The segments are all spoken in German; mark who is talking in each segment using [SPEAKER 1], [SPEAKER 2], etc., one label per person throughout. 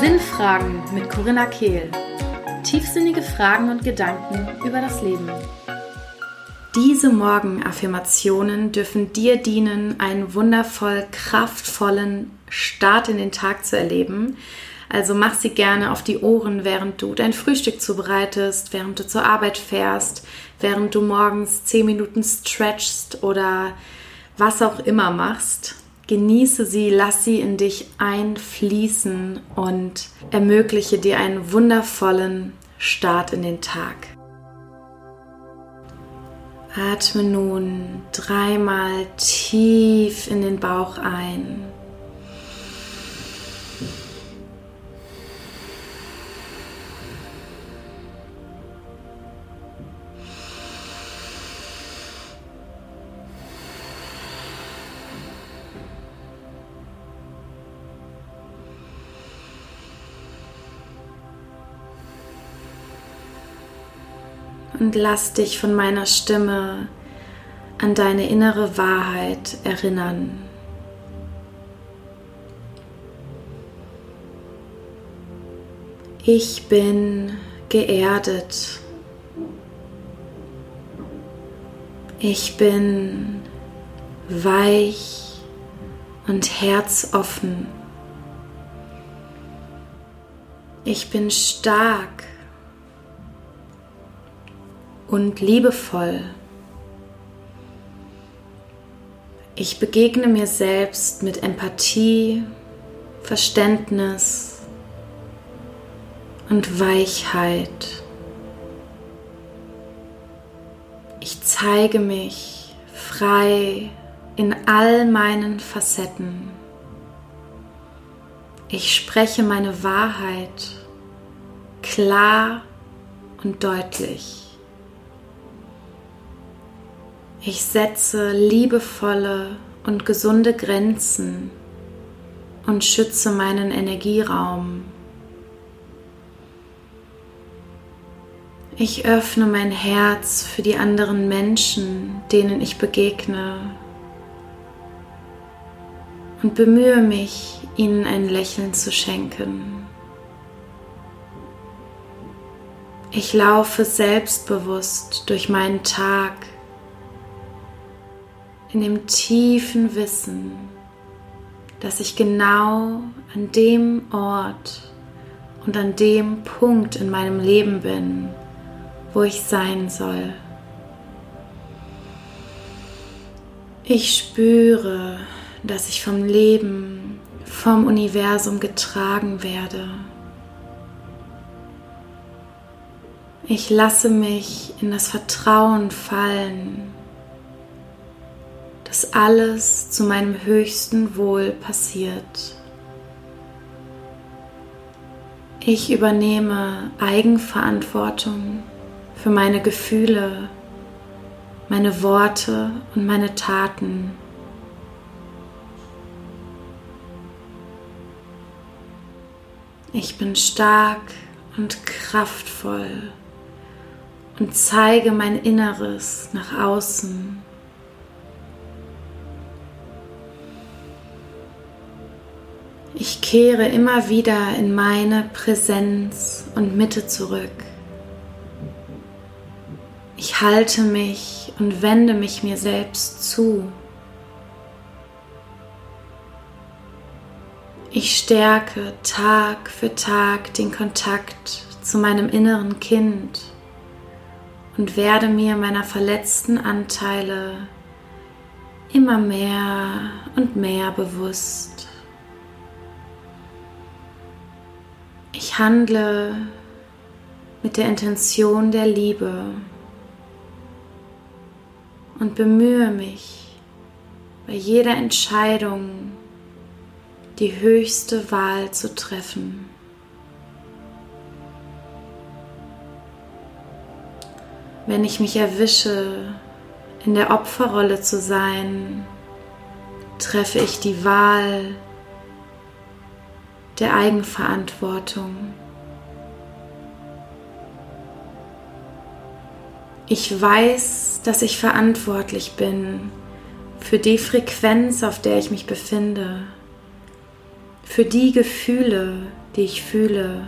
[SPEAKER 1] Sinnfragen mit Corinna Kehl. Tiefsinnige Fragen und Gedanken über das Leben. Diese Morgenaffirmationen dürfen dir dienen, einen wundervoll kraftvollen Start in den Tag zu erleben. Also mach sie gerne auf die Ohren, während du dein Frühstück zubereitest, während du zur Arbeit fährst, während du morgens 10 Minuten stretchst oder was auch immer machst. Genieße sie, lass sie in dich einfließen und ermögliche dir einen wundervollen Start in den Tag. Atme nun dreimal tief in den Bauch ein. Und lass dich von meiner Stimme an deine innere Wahrheit erinnern. Ich bin geerdet. Ich bin weich und herzoffen. Ich bin stark und liebevoll. Ich begegne mir selbst mit Empathie, Verständnis und Weichheit. Ich zeige mich frei in all meinen Facetten. Ich spreche meine Wahrheit klar und deutlich. Ich setze liebevolle und gesunde Grenzen und schütze meinen Energieraum. Ich öffne mein Herz für die anderen Menschen, denen ich begegne und bemühe mich, ihnen ein Lächeln zu schenken. Ich laufe selbstbewusst durch meinen Tag in dem tiefen Wissen, dass ich genau an dem Ort und an dem Punkt in meinem Leben bin, wo ich sein soll. Ich spüre, dass ich vom Leben, vom Universum getragen werde. Ich lasse mich in das Vertrauen fallen, dass alles zu meinem höchsten Wohl passiert. Ich übernehme Eigenverantwortung für meine Gefühle, meine Worte und meine Taten. Ich bin stark und kraftvoll und zeige mein Inneres nach außen. Ich kehre immer wieder in meine Präsenz und Mitte zurück. Ich halte mich und wende mich mir selbst zu. Ich stärke Tag für Tag den Kontakt zu meinem inneren Kind und werde mir meiner verletzten Anteile immer mehr und mehr bewusst. Ich handle mit der Intention der Liebe und bemühe mich bei jeder Entscheidung die höchste Wahl zu treffen. Wenn ich mich erwische, in der Opferrolle zu sein, treffe ich die Wahl, der Eigenverantwortung. Ich weiß, dass ich verantwortlich bin für die Frequenz, auf der ich mich befinde, für die Gefühle, die ich fühle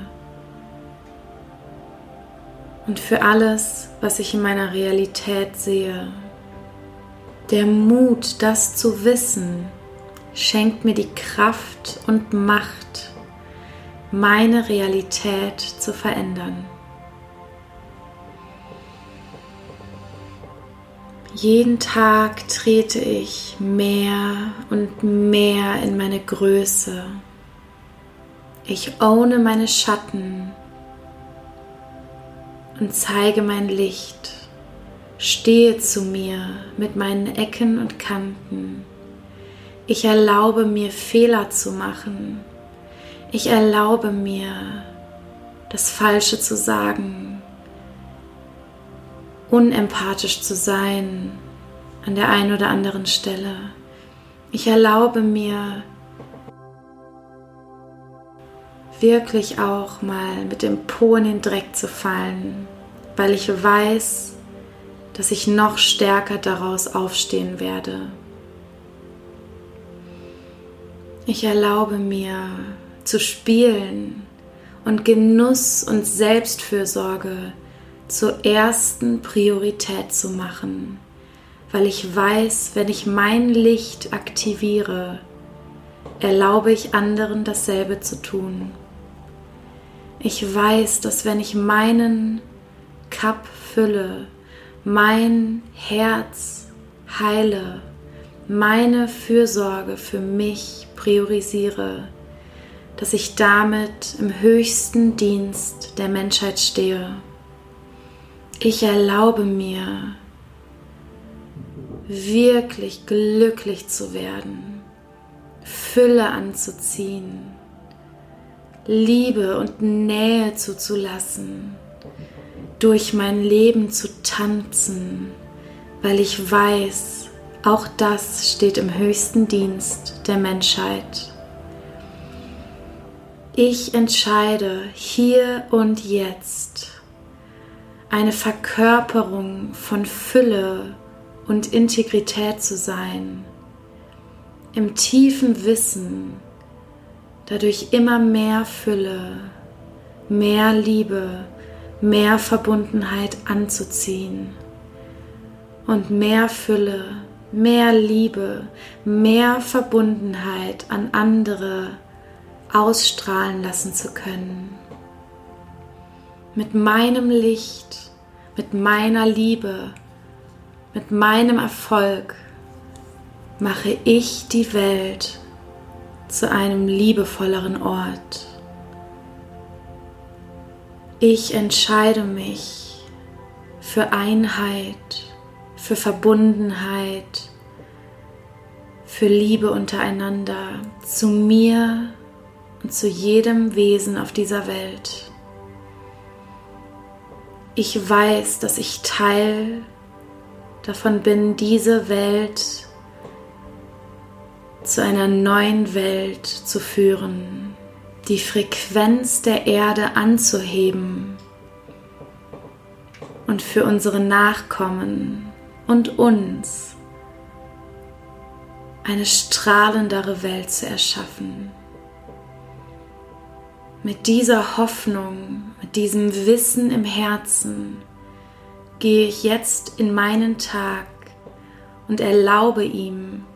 [SPEAKER 1] und für alles, was ich in meiner Realität sehe. Der Mut, das zu wissen, schenkt mir die Kraft und Macht, meine Realität zu verändern. Jeden Tag trete ich mehr und mehr in meine Größe. Ich ohne meine Schatten und zeige mein Licht. Stehe zu mir mit meinen Ecken und Kanten. Ich erlaube mir Fehler zu machen. Ich erlaube mir das Falsche zu sagen, unempathisch zu sein an der einen oder anderen Stelle. Ich erlaube mir wirklich auch mal mit dem Po in den Dreck zu fallen, weil ich weiß, dass ich noch stärker daraus aufstehen werde. Ich erlaube mir zu spielen und Genuss und Selbstfürsorge zur ersten Priorität zu machen, weil ich weiß, wenn ich mein Licht aktiviere, erlaube ich anderen dasselbe zu tun. Ich weiß, dass wenn ich meinen Cup fülle, mein Herz heile, meine Fürsorge für mich priorisiere, dass ich damit im höchsten Dienst der Menschheit stehe. Ich erlaube mir, wirklich glücklich zu werden, Fülle anzuziehen, Liebe und Nähe zuzulassen, durch mein Leben zu tanzen, weil ich weiß, auch das steht im höchsten Dienst der Menschheit. Ich entscheide hier und jetzt eine Verkörperung von Fülle und Integrität zu sein, im tiefen Wissen, dadurch immer mehr Fülle, mehr Liebe, mehr Verbundenheit anzuziehen und mehr Fülle, mehr Liebe, mehr Verbundenheit an andere ausstrahlen lassen zu können. Mit meinem Licht, mit meiner Liebe, mit meinem Erfolg mache ich die Welt zu einem liebevolleren Ort. Ich entscheide mich für Einheit, für Verbundenheit, für Liebe untereinander, zu mir und zu jedem Wesen auf dieser Welt. Ich weiß, dass ich Teil davon bin, diese Welt zu einer neuen Welt zu führen, die Frequenz der Erde anzuheben und für unsere Nachkommen und uns eine strahlendere Welt zu erschaffen. Mit dieser Hoffnung, mit diesem Wissen im Herzen gehe ich jetzt in meinen Tag und erlaube ihm,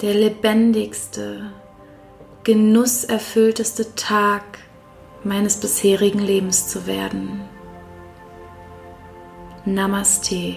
[SPEAKER 1] der lebendigste, genusserfüllteste Tag meines bisherigen Lebens zu werden. Namaste.